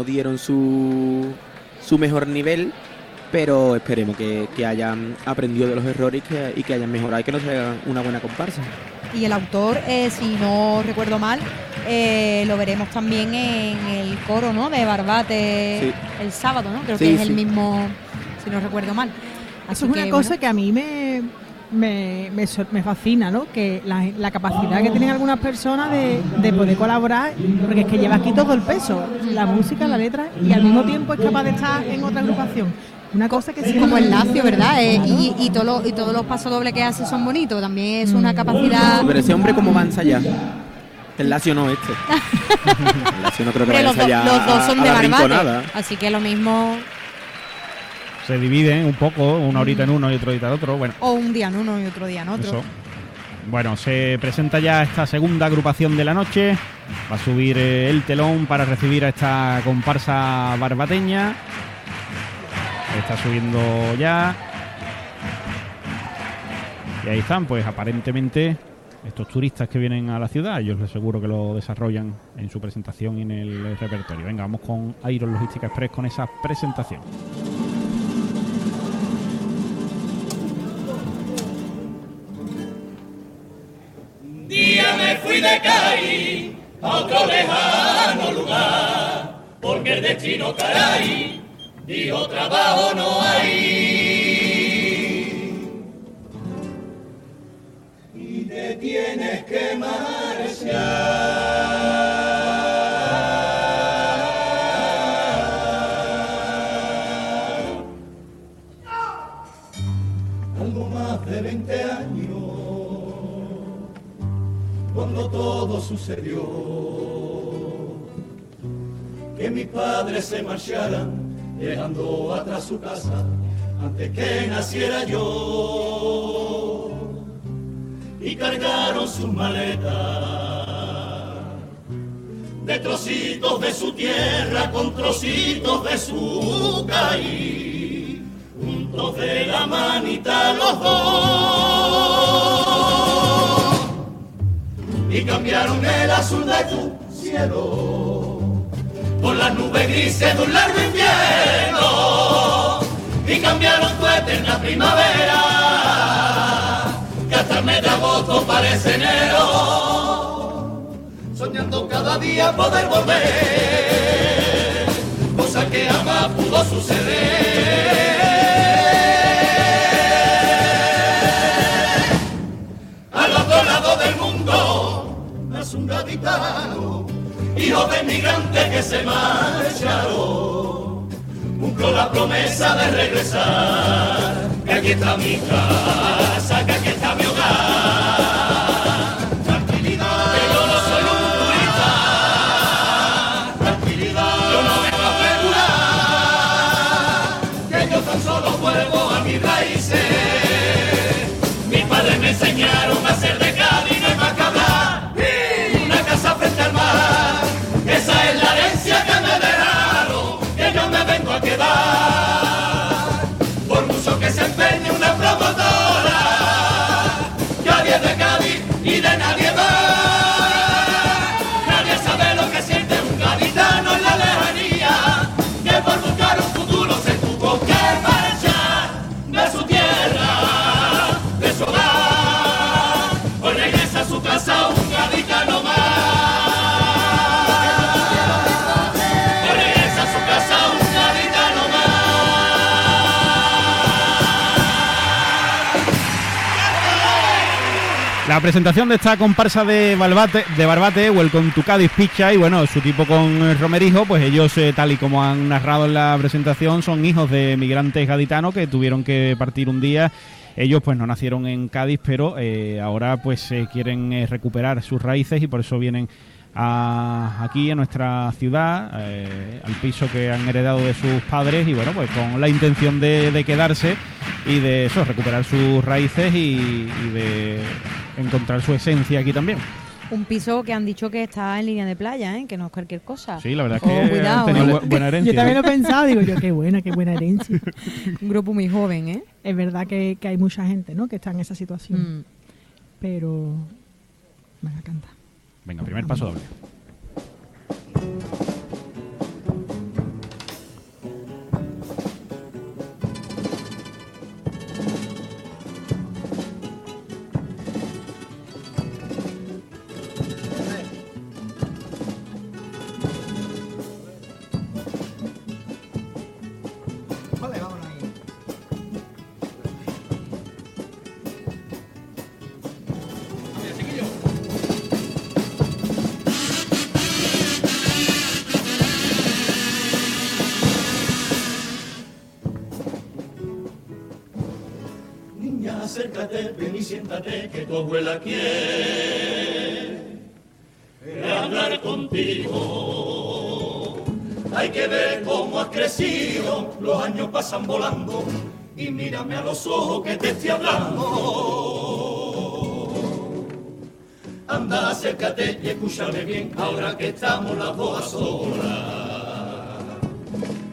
no dieron su, su mejor nivel, pero esperemos que, que hayan aprendido de los errores y que, y que hayan mejorado y que nos hagan una buena comparsa. Y el autor, eh, si no recuerdo mal, eh, lo veremos también en el coro ¿no? de Barbate Sí. el sábado, ¿no? Creo Sí, que es sí. el mismo, si no recuerdo mal. Así Eso es una que, cosa bueno, que a mí me, me, me me fascina, ¿no? Que la, la capacidad que tienen algunas personas de, de poder colaborar, porque es que lleva aquí todo el peso, la música, la letra, y al mismo tiempo es capaz de estar en otra agrupación. Una cosa que sí como el Lacio, ¿verdad? Eh, y, y, todo lo- y todos los pasodobles que hace son bonitos. También es una capacidad. Pero ese hombre, ¿cómo va a ensayar? El Lazio no, este. El Lazio no creo que vaya a los, do- ensayar los dos son a de rinconada. Así que lo mismo. Se dividen un poco, una horita en uno y otra horita en otro. Bueno, O un día en uno y otro día en otro. Eso. Bueno, se presenta ya esta segunda agrupación de la noche. Va a subir eh, el telón para recibir a esta comparsa barbateña. Está subiendo ya. Y ahí están, pues aparentemente estos turistas que vienen a la ciudad, ellos les seguro que lo desarrollan en su presentación y en el repertorio. Venga, vamos con Iron Logística Express con esa presentación. Día me fui de Cari a otro lejano lugar, porque el destino caray dijo trabajo no hay. Y te tienes que marchar. Todo sucedió. Que mis padres se marcharan, dejando atrás su casa, antes que naciera yo. Y cargaron sus maletas de trocitos de su tierra con trocitos de su caí, juntos de la manita los dos y cambiaron el azul de tu cielo. Por las nubes grises de un largo invierno y cambiaron tu eterna primavera que hasta el mes de agosto parece enero. Soñando cada día poder volver cosa que jamás pudo suceder hijo de migrantes que se marcharon. Cumplo la promesa de regresar, que aquí está mi casa, que aquí está mi hogar. La presentación de esta comparsa de Barbate, de Barbate, Welcome to Cádiz Picha, y bueno, su tipo con Romerijo, pues ellos, eh, tal y como han narrado en la presentación, son hijos de migrantes gaditanos que tuvieron que partir un día. Ellos pues no nacieron en Cádiz, pero eh, ahora pues eh, quieren recuperar sus raíces y por eso vienen aquí a nuestra ciudad, eh, al piso que han heredado de sus padres y bueno, pues con la intención de, quedarse y de eso, recuperar sus raíces y de encontrar su esencia aquí también. Un piso que han dicho que está en línea de playa, ¿eh? que no es cualquier cosa. Sí, la verdad es Oh, que cuidado, han tenido ¿eh? bu- buena herencia. Yo también lo he pensado, digo yo, qué buena, qué buena herencia. Un grupo muy joven, ¿eh? Es verdad que, que hay mucha gente, ¿no? Que está en esa situación. Mm. Pero. Me encanta. Venga, primer paso doble. Acércate, ven y siéntate, que tu abuela quiere hablar contigo. Hay que ver cómo has crecido, los años pasan volando y mírame a los ojos que te estoy hablando. Anda, acércate y escúchame bien, ahora que estamos las dos solas.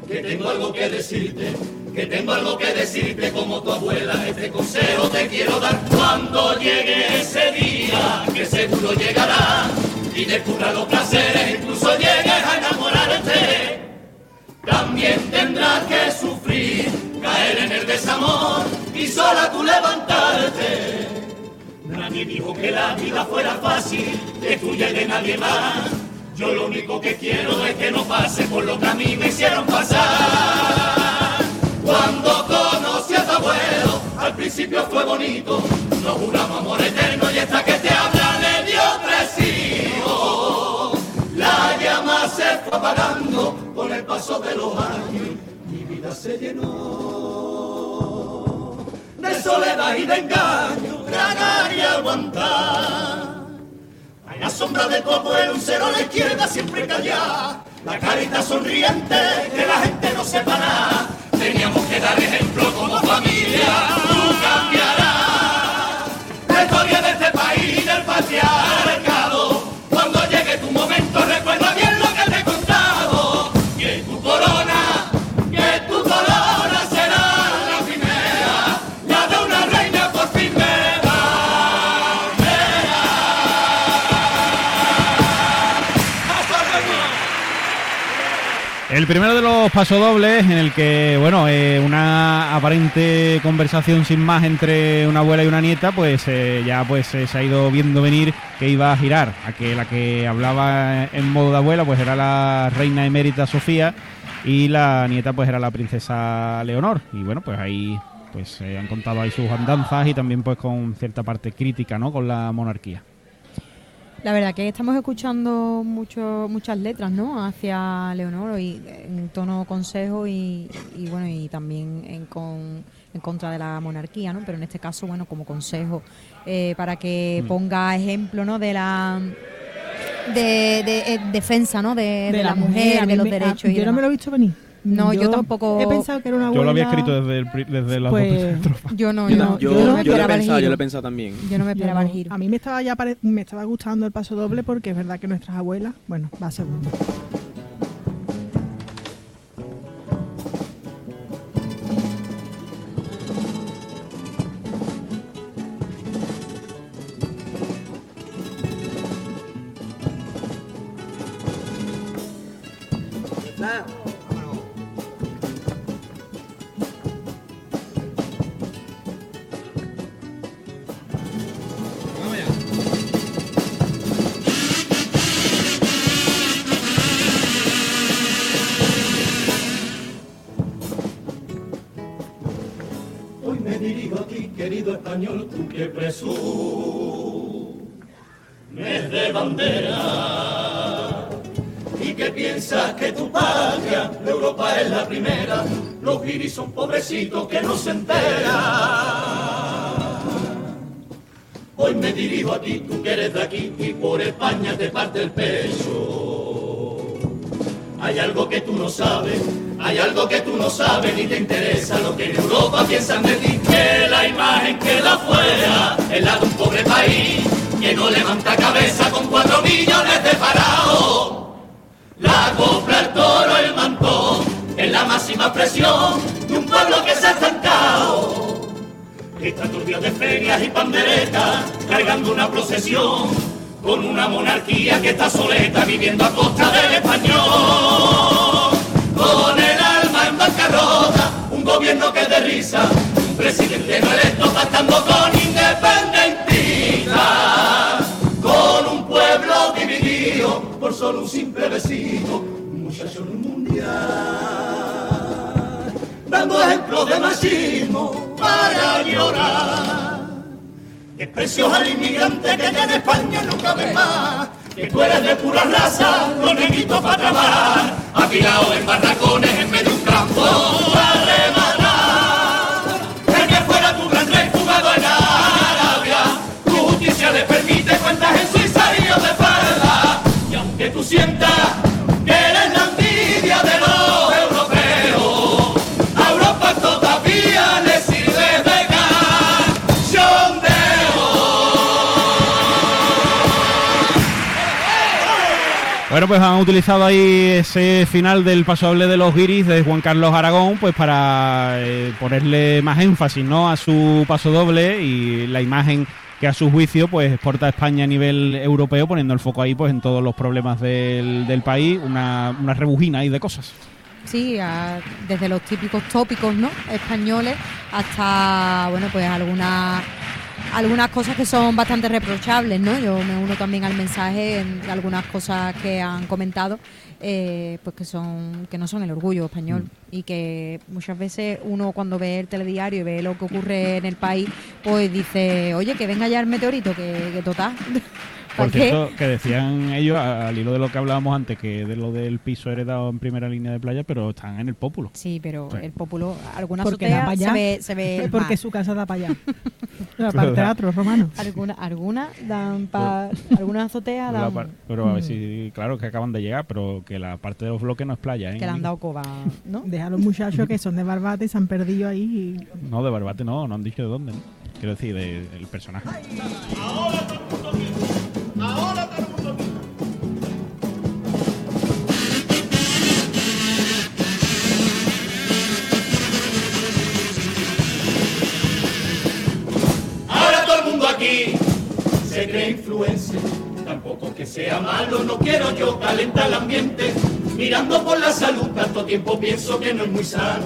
Que tengo algo que decirte, que tengo algo que decirte como tu abuela. Este consejo te quiero dar cuando llegue ese día, que seguro llegará. Y descubra los placeres, incluso llegues a enamorarte. También tendrás que sufrir, caer en el desamor y sola tú levantarte. Nadie dijo que la vida fuera fácil, que tuya y de nadie más. Yo lo único que quiero es que no pase por lo que a mí me hicieron pasar. Cuando conocí a tu abuelo, al principio fue bonito, nos juramos amor eterno y esta que te habla le dio tres hijos. La llama se fue apagando con el paso de los años, mi vida se llenó de soledad y de engaño, tragar y aguantar. Hay la sombra de tu abuelo, un cero a la izquierda siempre callada, la carita sonriente, que la gente no sepa nada. Teníamos que dar ejemplo como familia, tú cambiarás la historia de este país, El primero de los pasodobles en el que, bueno, eh, una aparente conversación sin más entre una abuela y una nieta, pues eh, ya pues eh, se ha ido viendo venir que iba a girar, a que la que hablaba en modo de abuela pues era la reina emérita Sofía y la nieta pues era la princesa Leonor. Y bueno, pues ahí pues han contado ahí sus andanzas y también pues con cierta parte crítica, ¿no? Con la monarquía. La verdad que estamos escuchando mucho, muchas letras, ¿no? Hacia Leonor y en tono consejo y, y, bueno y también en, con, en contra de la monarquía, ¿no? Pero en este caso, bueno, como consejo eh, para que ponga ejemplo, ¿no? De la de, de- eh, defensa, ¿no? De, de la, mujer, de los me- derechos. a- y yo no me lo he visto venir. No, yo tampoco- He pensado que era una Yo abuela. lo había escrito desde, el pri- desde las Pues- dos estrofas. Yo no, Yo yo, no, Yo, yo no me yo lo he esperaba el pensado, yo lo he pensado también. Yo no me Yo esperaba el no. giro. A mí me estaba ya pare- me estaba gustando el paso doble porque es verdad que nuestras abuelas, bueno, va segundo. Que presumes de bandera y que piensas que tu patria, Europa es la primera, los guiris son pobrecitos que no se enteran. Hoy me dirijo a ti, tú que eres de aquí y por España te parte el pecho. Hay algo que tú no sabes, hay algo que tú no sabes ni te interesa lo que en Europa piensan de ti. Que la imagen queda afuera es la de un pobre país que no levanta cabeza con cuatro millones de parados. La copla, el toro, el mantón es la máxima expresión de un pueblo que se ha estancado. Está turbios de ferias y panderetas, cargando una procesión, con una monarquía que está soleta, viviendo a costa del español. Con el alma en bancarrota, un gobierno que es de risa, un presidente no electo pactando con independentistas, con un pueblo dividido por solo un simple besito, un muchacho en un mundial dando ejemplos de machismo para llorar. Desprecios al inmigrante que ya en España no cabe más. Que tú eres de pura raza, los negritos para trabajar, afilado en barracones en medio de un campo para rematar. El que fuera tu gran rey jugado en Arabia, tu justicia le permite cuentas en Suiza y yo de farda. Y aunque tú sientas Bueno, pues han utilizado ahí ese final del paso doble de los guiris de Juan Carlos Aragón, pues para eh, ponerle más énfasis, ¿no? A su paso doble y la imagen que a su juicio pues exporta a España a nivel europeo, poniendo el foco ahí pues en todos los problemas del, del país, una, una rebujina ahí de cosas. Sí, desde los típicos tópicos, ¿no? Españoles hasta, bueno, pues algunas algunas cosas que son bastante reprochables, ¿no? Yo me uno también al mensaje en algunas cosas que han comentado, eh, pues que son que no son el orgullo español y que muchas veces uno cuando ve el telediario y ve lo que ocurre en el país, pues dice, oye, que venga ya el meteorito, que, que total. Por cierto, que decían ellos, al hilo de lo que hablábamos antes, que de lo del piso heredado en primera línea de playa, pero están en el pópulo. Sí, pero Sí. el populo, alguna azotea se ve, se ve porque su casa da para allá. para el teatro romano. Alguna, alguna dan pa, alguna azotea Pero, dan, par- pero a ver Mm. si, claro, que acaban de llegar, pero que la parte de los bloques no es playa, ¿eh? que le han dado coba, ¿no? Deja a los muchachos que son de Barbate y se han perdido ahí. y- No, de Barbate no, no han dicho de dónde, ¿no? Quiero decir, de- del personaje. Ahora se cree influencer. Tampoco que sea malo, no quiero yo calentar el ambiente. Mirando por la salud, tanto tiempo pienso que no es muy sano.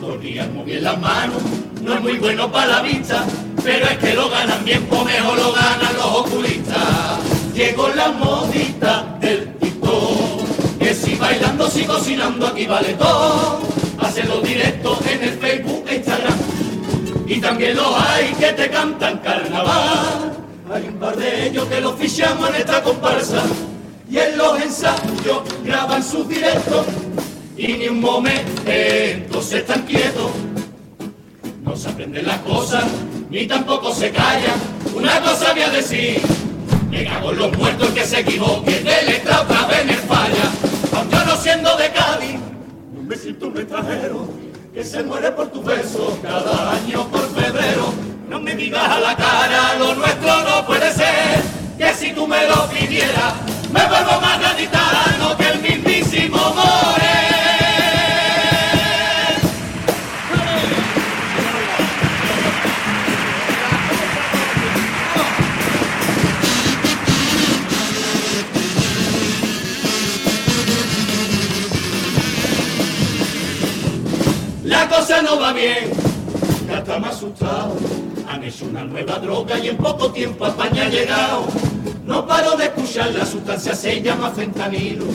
Dos muy bien las manos, no es muy bueno para la vista. Pero es que lo ganan bien, pues mejor lo ganan los oculistas. Llegó la modita del TikTok. Que si bailando, si cocinando, aquí vale todo. Hacerlo directo en el Facebook Instagram. Y también los hay que te cantan carnaval. Hay un par de ellos que los fichamos en esta comparsa. Y en los ensayos graban sus directos. Y ni un momento se están quietos. No se aprenden las cosas, ni tampoco se callan. Una cosa voy a decir. Me cago los muertos que se equivoque. De letra otra vez me falla. Aunque no siendo de Cádiz, no me siento un extranjero que se muere por tu beso cada año por febrero. No me digas a la cara, lo nuestro no me vuelvo más gaditano que el mismísimo More. La cosa no va bien, ya estamos asustados. Han hecho una nueva droga y en poco tiempo a España ha llegado. La sustancia se llama fentanilo.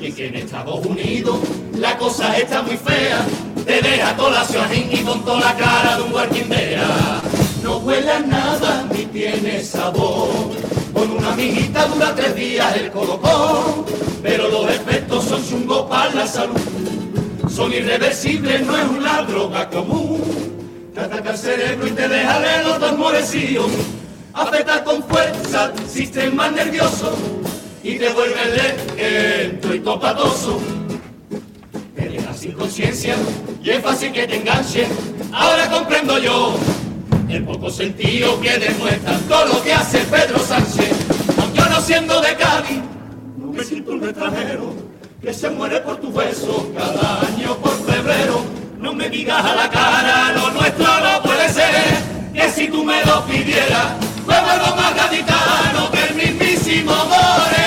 Y que en Estados Unidos la cosa está muy fea. Te deja toda la ciajín y con toda la cara de un guarquindea. No huele a nada ni tiene sabor. Con una mijita dura tres días el colocón. Pero los efectos son chungos para la salud son irreversibles, no es una droga común. Te ataca el cerebro y te deja de los dos morecillos. Afecta con fuerza sistema nervioso y te vuelve lento y topatoso. Te sin conciencia y es fácil que te enganche. Ahora comprendo yo el poco sentido que demuestra todo lo que hace Pedro Sánchez. Aunque no siendo de Cádiz, no me siento un extranjero que se muere por tu beso cada año por febrero. No me digas a la cara, lo nuestro no puede ser. Que si tú me lo pidieras, me vuelvo más gaditano que el mismísimo More.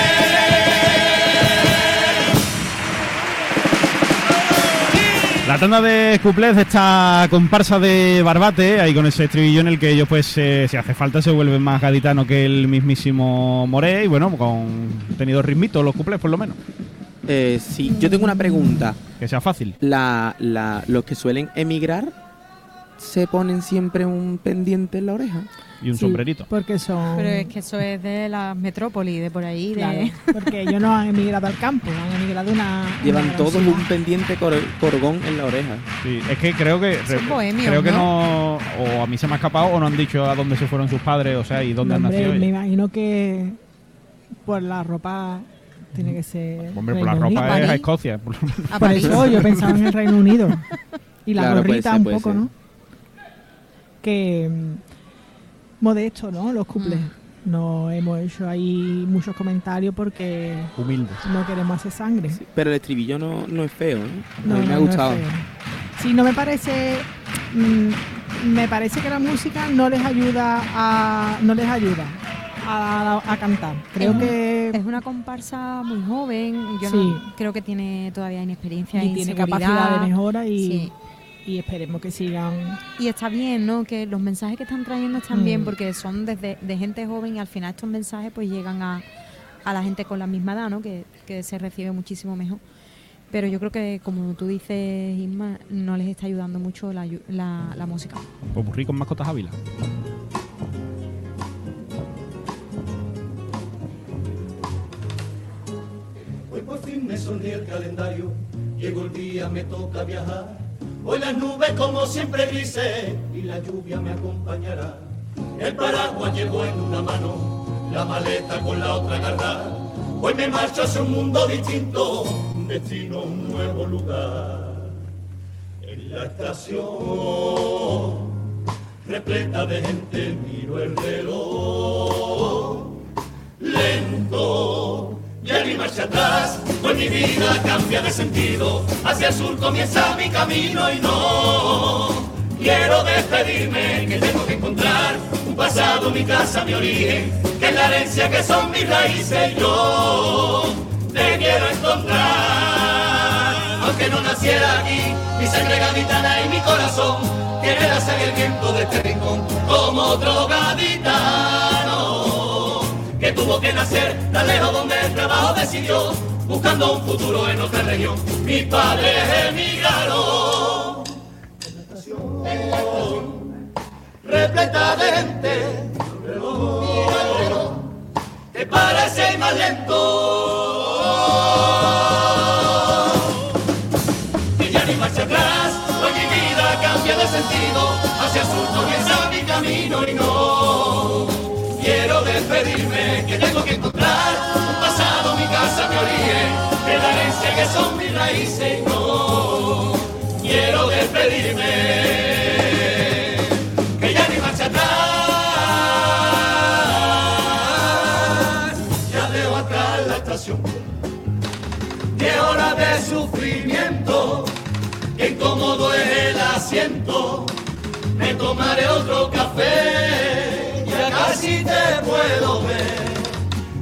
La tanda de cuplés de esta comparsa de Barbate, ahí con ese estribillo en el que ellos, pues, eh, si hace falta, se vuelven más gaditano que el mismísimo Moré, y bueno, con tenido ritmito los cuplés, por lo menos. Eh, sí, yo tengo una pregunta. Que sea fácil. La, la, los que suelen emigrar se ponen siempre un pendiente en la oreja. Y un Sí, sombrerito. Porque son. Pero es que eso es de las metrópolis, de por ahí, de... Porque ellos no han emigrado al campo, han emigrado una. Llevan una todos ciudad. un pendiente cor- corgón en la oreja. Sí, es que creo que Son bohemios, creo que ¿no? no o a mí se me ha escapado o no han dicho a dónde se fueron sus padres, o sea, y dónde han Hombre, nacido. me imagino que por la ropa tiene que ser. Hombre, por la Reino ropa Unido. es a. Escocia. por Por París. eso yo pensaba en el Reino Unido. Y la Claro, gorrita ser, un poco, ser. ¿no? Que. mm, Modesto, ¿no? Los cuplés. Mm. No hemos hecho ahí muchos comentarios porque Humildes. no queremos hacer sangre. Pero el estribillo no, no es feo, ¿eh? No, a mí me no, ha no gustado. feo. Sí, no me parece. mm, me parece que la música no les ayuda a. No les ayuda a, a cantar. Creo Es un- que. Es una comparsa muy joven. Yo Sí. no, creo que tiene todavía inexperiencia y tiene capacidad de mejora y, Sí. Y esperemos que sigan. Y está bien, ¿no? Que los mensajes que están trayendo están Mm. bien porque son desde de gente joven y al final estos mensajes pues llegan a, a la gente con la misma edad, ¿no? Que, que se recibe muchísimo mejor. Pero yo creo que, como tú dices, Isma, no les está ayudando mucho la, la, la música. Popurrí con mascotas Ávila. Hoy por fin me sonríe el calendario, llegó el día, me toca viajar. Hoy las nubes como siempre grises y la lluvia me acompañará. El paraguas llegó en una mano, la maleta con la otra agarrada. Hoy me marcho hacia un mundo distinto, un destino, un nuevo lugar. En la estación, repleta de gente, miro el reloj lento. Ya ni marcha atrás, pues mi vida cambia de sentido. Hacia el sur comienza mi camino y no quiero despedirme, que tengo que encontrar un pasado, mi casa, mi origen, que es la herencia que son mis raíces. Yo te quiero encontrar, aunque no naciera aquí, mi sangre gaditana y mi corazón tiene la sangre el viento de este rincón como otro que tuvo que nacer tan lejos donde el trabajo decidió, buscando un futuro en otra región. Mis padres emigraron. En la estación, repleta de gente, reloj, que parece más lento. Y ya ni marcha atrás, hoy mi vida cambia de sentido, hacia el sur comienza mi camino y no quiero despedirme, que tengo que encontrar un pasado, mi casa, mi origen, que la herencia que son mis raíces no. Quiero despedirme, que ya ni marcha atrás, ya dejo atrás la estación, que hora de sufrimiento, que incómodo es el asiento, me tomaré otro café, casi te puedo ver,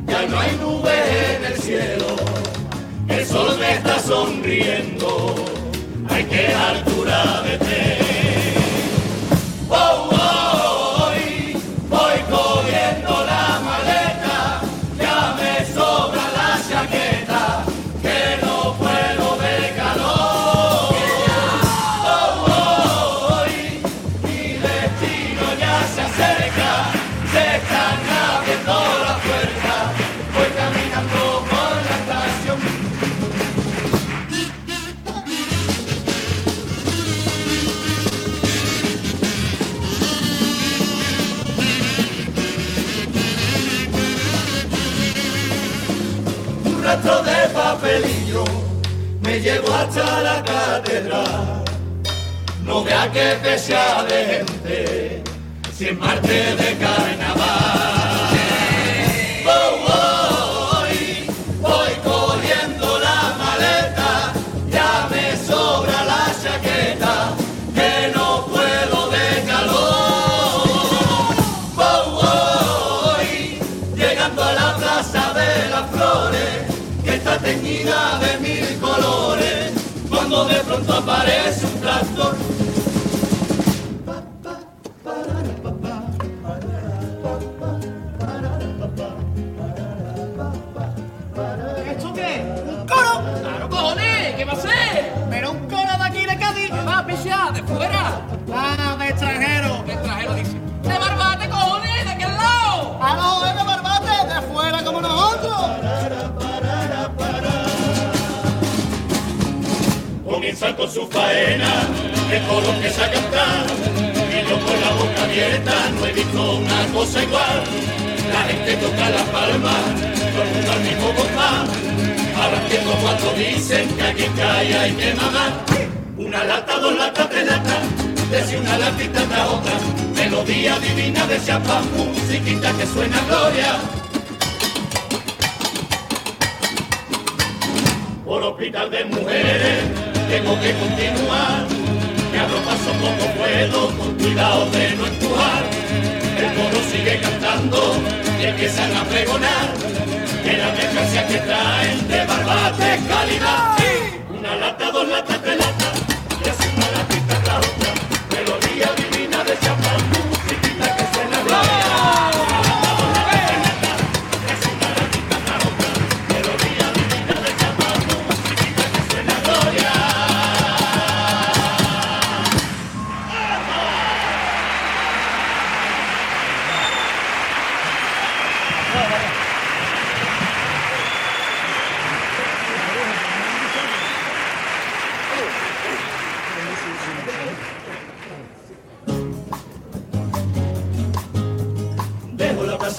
ya no hay nubes en el cielo, el sol me está sonriendo, hay que altura de. Me llevó hasta la catedral. No vea que pesa de gente, si en parte de carnaval. Oh, oh, hoy voy corriendo la maleta, ya me sobra la chaqueta, que no puedo de calor. Hoy llegando a la plaza de las flores, que está teñida de pronto aparece un tractor. Con su faena, el coro que a cantar, y yo con la boca abierta no he visto una cosa igual. La gente toca la palma, todo el mundo al mismo compás, ahora entiendo cuando dicen que aquí cae hay que mamar. Una lata, dos latas, tres latas, Desde una latita tras otra, melodía divina de chapa, musiquita que suena gloria. Por hospital de mujeres, tengo que continuar. Me abro paso como puedo, con cuidado de no empujar. El coro sigue cantando y empiezan a pregonar que la mercancía que traen de barbate calidad. Una lata, dos latas,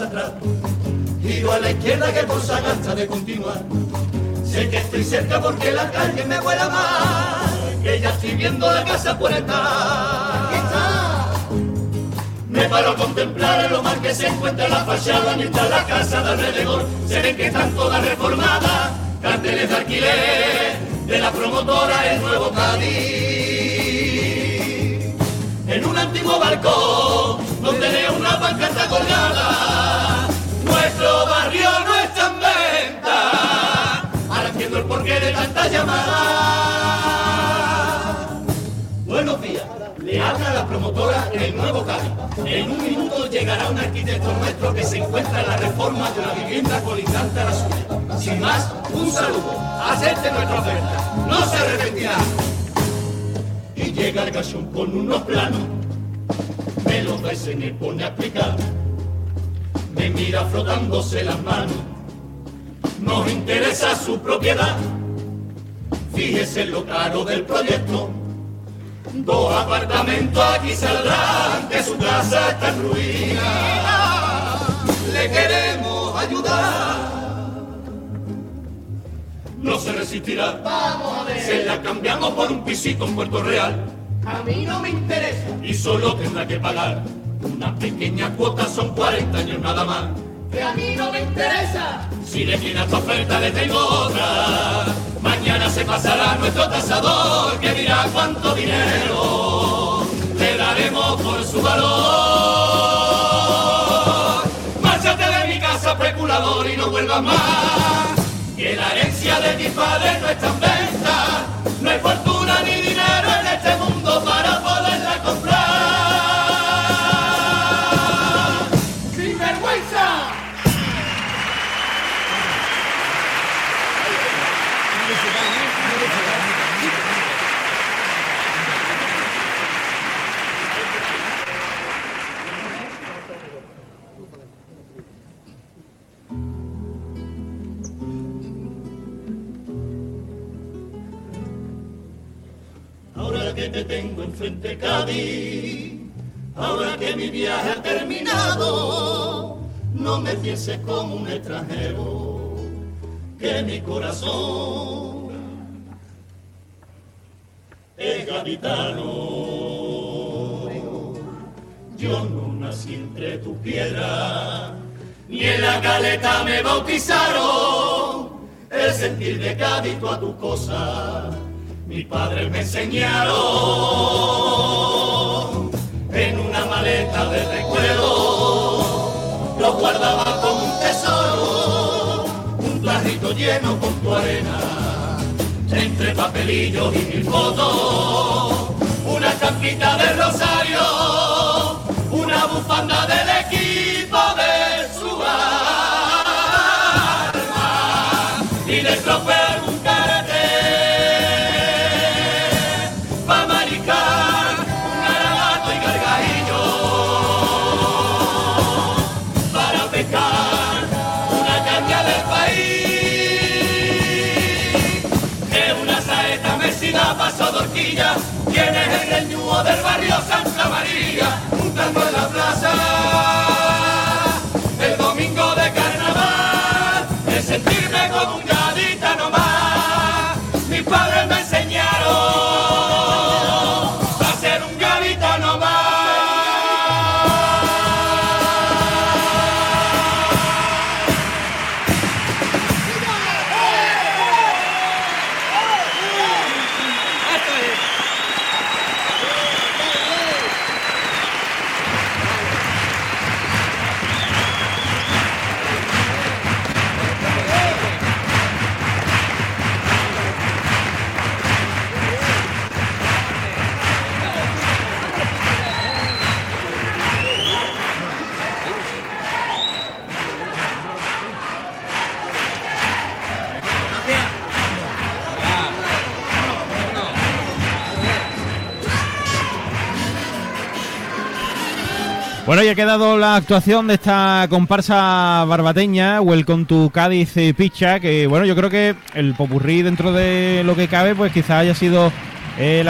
Atrás, giro a la izquierda que por sagasta de continuar. Sé que estoy cerca porque la calle me huele mal, que ya estoy viendo la casa por estar. Me paro a contemplar lo mal que se encuentra la fachada mientras la casa de alrededor se ven que están todas reformadas. Carteles de alquiler de la promotora El Nuevo Cádiz antiguo balcón donde leo una pancarta colgada. Nuestro barrio no está en venta. Ahora el porqué de tanta llamada. Buenos días. Le habla la promotora El Nuevo Cádiz. En un minuto llegará un arquitecto nuestro que se encuentra en la reforma de una vivienda colindante a la suya. Sin más, un saludo. Acepte nuestra oferta. No se arrepentirá y llega el gachón con unos planos, me los da y se me pone a explicar, me mira frotándose las manos, nos interesa su propiedad, fíjese lo caro del proyecto, dos apartamentos aquí saldrán, que su casa está en ruina, le queremos ayudar. No se resistirá. Vamos a ver. Se la cambiamos por un pisito en Puerto Real A mí no me interesa. y solo tendrá que pagar una pequeña cuota, son 40 años nada más. Que a mí no me interesa. Si le tiene esta oferta, le tengo otra. Mañana se pasará nuestro tasador que dirá cuánto dinero le daremos por su valor. Márchate de mi casa, especulador, y no vuelvas más. Que la herencia de mis padres no está en venta. No hay fortuna Que te tengo enfrente, Cádiz, ahora que mi viaje ha terminado, no me pienses como un extranjero, que mi corazón es gaditano. Yo no nací entre tus piedras, ni en la caleta me bautizaron, el sentir de a tus cosas mi padre me enseñaron en una maleta de recuerdo, lo guardaba como un tesoro, un tarrito lleno con tu arena, entre papelillos y mil fotos, una champita de rosario, una bufanda del equipo Maria. Bueno, ya ha quedado la actuación de esta comparsa barbateña, Welcome to Cádiz eh, Picha, que bueno, yo creo que el popurrí dentro de lo que cabe, pues quizás haya sido eh, la